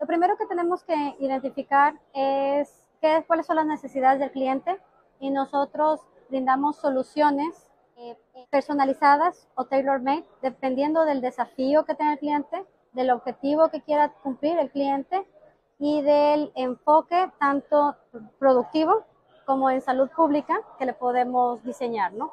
Lo primero que tenemos que identificar es qué, cuáles son las necesidades del cliente y nosotros brindamos soluciones eh, personalizadas o tailor-made dependiendo del desafío que tenga el cliente, del objetivo que quiera cumplir el cliente y del enfoque tanto productivo como en salud pública que le podemos diseñar, ¿no?